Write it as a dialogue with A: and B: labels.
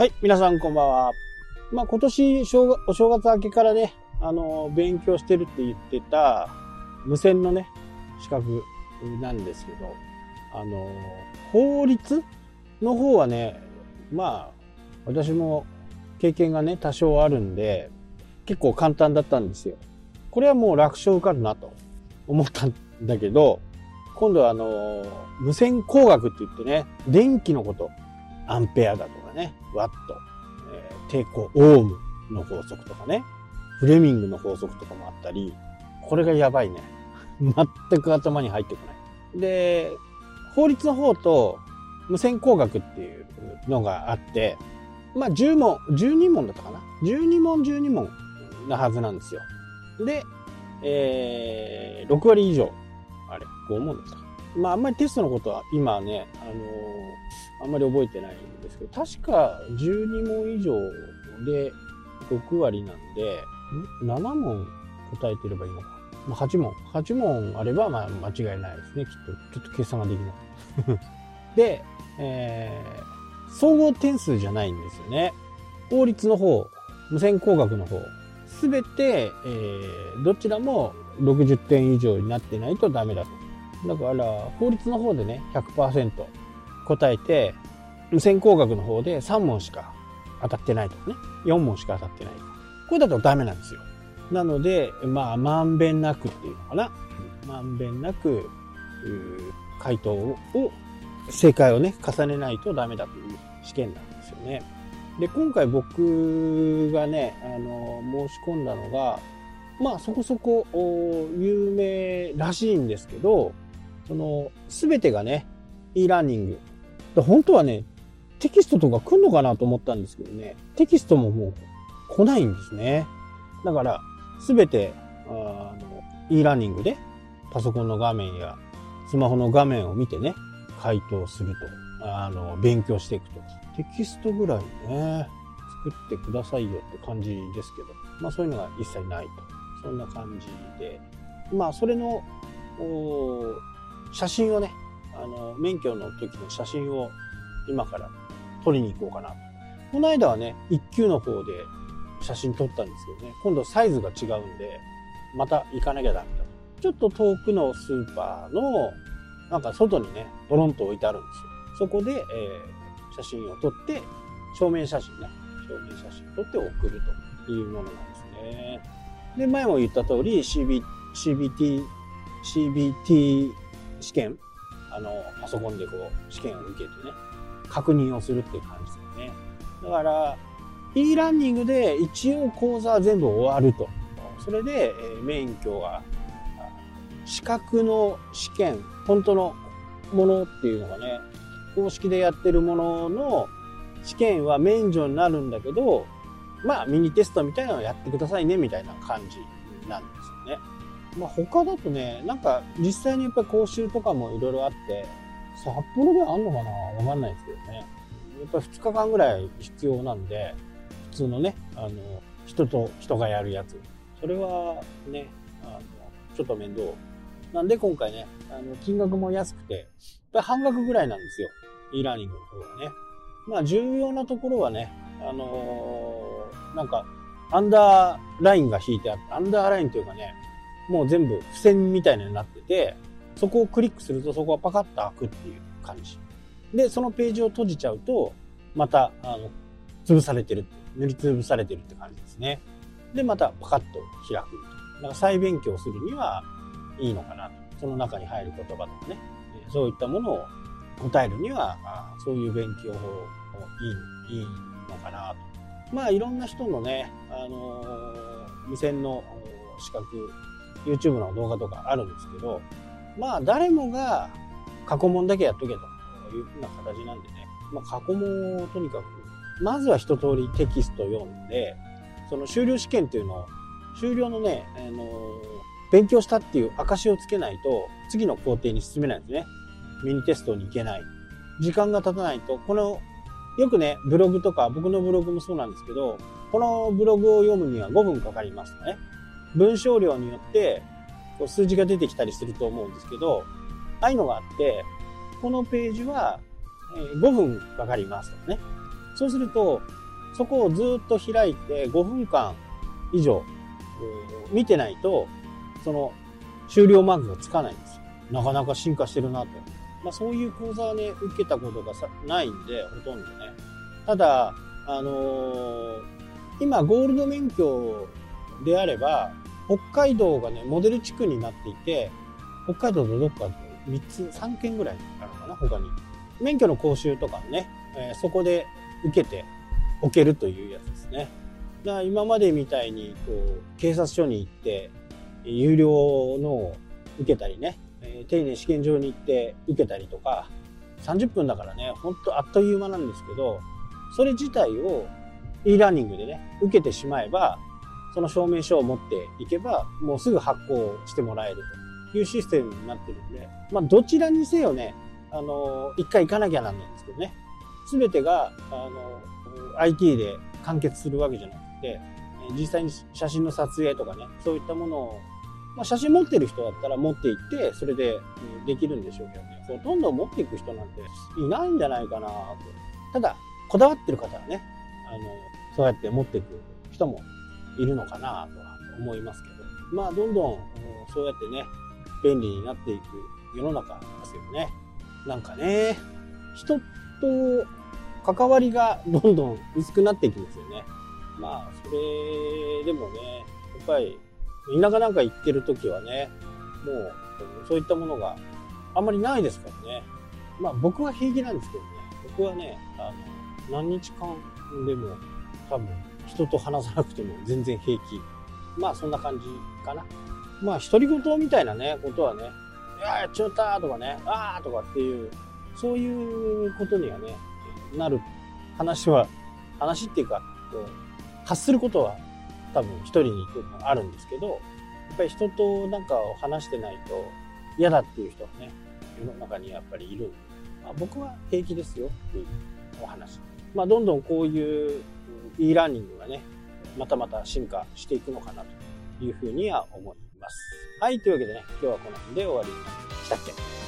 A: はい、皆さんこんばんは。まあ今年お正月明けからね、あの、勉強してるって言ってた無線のね、資格なんですけど、あの、法律の方はね、まあ私も経験がね、多少あるんで、結構簡単だったんですよ。これはもう楽勝受かるなと思ったんだけど、今度はあの、無線工学って言ってね、電気のこと、アンペアだとかね、ワット、えー、抵抗、オームの法則とかね、フレミングの法則とかもあったり、これがやばいね。全く頭に入ってこない。で、法律の方と無線工学っていうのがあって、まあ10問、12問だったかな ?12 問12問なはずなんですよ。で、えー、6割以上、あれ、5問だったかまああんまりテストのことは今ね、あのー、あんまり覚えてないんですけど、確か12問以上で6割なんで、7問答えてればいいのか。まあ、8問。8問あれば、まあ間違いないですね、きっと。ちょっと計算ができない。で、えー、総合点数じゃないんですよね。法律の方、無線工学の方、すべて、えー、どちらも60点以上になってないとダメだと。だから、法律の方でね、100%答えて、無線工学の方で3問しか当たってないとかね、4問しか当たってない。これだとダメなんですよ。なので、まあ、まんべんなくっていうのかな。まんべんなく、回答を、正解をね、重ねないとダメだという試験なんですよね。で、今回僕がね、あの、申し込んだのが、まあそこそこ有名らしいんですけど、その、すべてがね、e ラーニング。本当はね、テキストとか来んのかなと思ったんですけどね、テキストももう来ないんですね。だから、すべて、あの、e ラーニングで、パソコンの画面やスマホの画面を見てね、回答すると、あの、勉強していくと。テキストぐらいね、作ってくださいよって感じですけど、まあそういうのが一切ないと。そんな感じで、まあそれの、写真をね、あの、免許の時の写真を今から撮りに行こうかな。この間はね、一級の方で写真撮ったんですけどね、今度サイズが違うんで、また行かなきゃダメだ。ちょっと遠くのスーパーの、なんか外にね、ドロンと置いてあるんですよ。そこで、えー、写真を撮って、正面写真ね、正面写真撮って送るというものなんですね。で、前も言った通り、CB、CBT、CBT 試験、あの、パソコンでこう、試験を受けてね、確認をするっていう感じですよね。だから、e ランニングで一応講座は全部終わると。それで、え免許が、資格の試験、本当のものっていうのがね、公式でやってるものの試験は免除になるんだけど、まあミニテストみたいなのをやってくださいねみたいな感じなんですよね。まあ他だとね、なんか実際にやっぱり講習とかもいろいろあって、札幌であんのかな？わかんないですけどね。やっぱり2日間ぐらい必要なんで、普通のね、あの、人と人がやるやつ。それはね、あの、ちょっと面倒。なんで今回ね、あの、金額も安くて、やっぱり半額ぐらいなんですよ。e ラーニングの方がね。まあ重要なところはね、あのー、なんか、アンダーラインが引いてあって、アンダーラインというかね、もう全部付箋みたいになってて、そこをクリックするとそこがパカッと開くっていう感じ。で、そのページを閉じちゃうと、また、あの、潰されてる、塗り潰されてるって感じですね。で、またパカッと開く。だから再勉強するにはいいのかなと。その中に入る言葉とかね。そういったものを答えるには、あそういう勉強法いい、いいのかなと。まあ、いろんな人のね、あのー、無線の資格、YouTube の動画とかあるんですけど、まあ、誰もが過去問だけやっとけというふうな形なんでね、まあ、過去問をとにかく、まずは一通りテキスト読んで、その修了試験っていうのを、修了のね、あの、勉強したっていう証をつけないと、次の工程に進めないんですね。ミニテストに行けない。時間が経たないと、この、よくね、ブログとか、僕のブログもそうなんですけど、このブログを読むには5分かかりますね。文章量によってこう数字が出てきたりすると思うんですけど、ああいうのがあって、このページは5分かかりますとかね。そうすると、そこをずっと開いて5分間以上見てないと、その終了マークがつかないんですよ。なかなか進化してるなと。まあそういう講座はね、受けたことがないんで、ほとんどね。ただ、あのー、今ゴールド免許であれば、北海道がね、モデル地区になっていて、北海道のどっか3つ、3件ぐらいあるのかな、他に。免許の講習とかね、えー、そこで受けておけるというやつですね。だから今までみたいに、こう、警察署に行って、有料のを受けたりね、えー、丁寧試験場に行って受けたりとか、30分だからね、ほんとあっという間なんですけど、それ自体を e ラーニングでね、受けてしまえば、その証明書を持っていけば、もうすぐ発行してもらえるというシステムになってるんで、まあどちらにせよね、あの、一回行かなきゃなんないんですけどね。すべてが、あの、IT で完結するわけじゃなくて、実際に写真の撮影とかね、そういったものを、まあ、写真持ってる人だったら持って行って、それでできるんでしょうけどね、ほとんど持っていく人なんていないんじゃないかなと。ただ、こだわってる方はね、あの、そうやって持っていく人もいるのかなとは思いますけど、まあ、どんどんそうやってね、便利になっていく世の中ですよね。なんかね、人と関わりがどんどん薄くなっていきますよね。まあ、それでもね、やっぱり、田舎なんか行ってる時はね、もう、そういったものがあんまりないですからね。まあ、僕は平気なんですけどね。僕はね、あの、何日間でも多分、人と話さなくても全然平気。まあ、そんな感じかな。まあ、独り言みたいなね、ことはね、いや、やっちまったとかね、ああとかっていう、そういうことにはね、なる話は、話っていうか、う発することは多分一人にあるんですけど、やっぱり人となんかを話してないと嫌だっていう人はね、世の中にやっぱりいるんで、まあ、僕は平気ですよっていうお話。まあ、どんどんこういう e ラーニングがね、またまた進化していくのかなというふうには思います。はい、というわけでね、今日はこの辺で終わりにしたっけ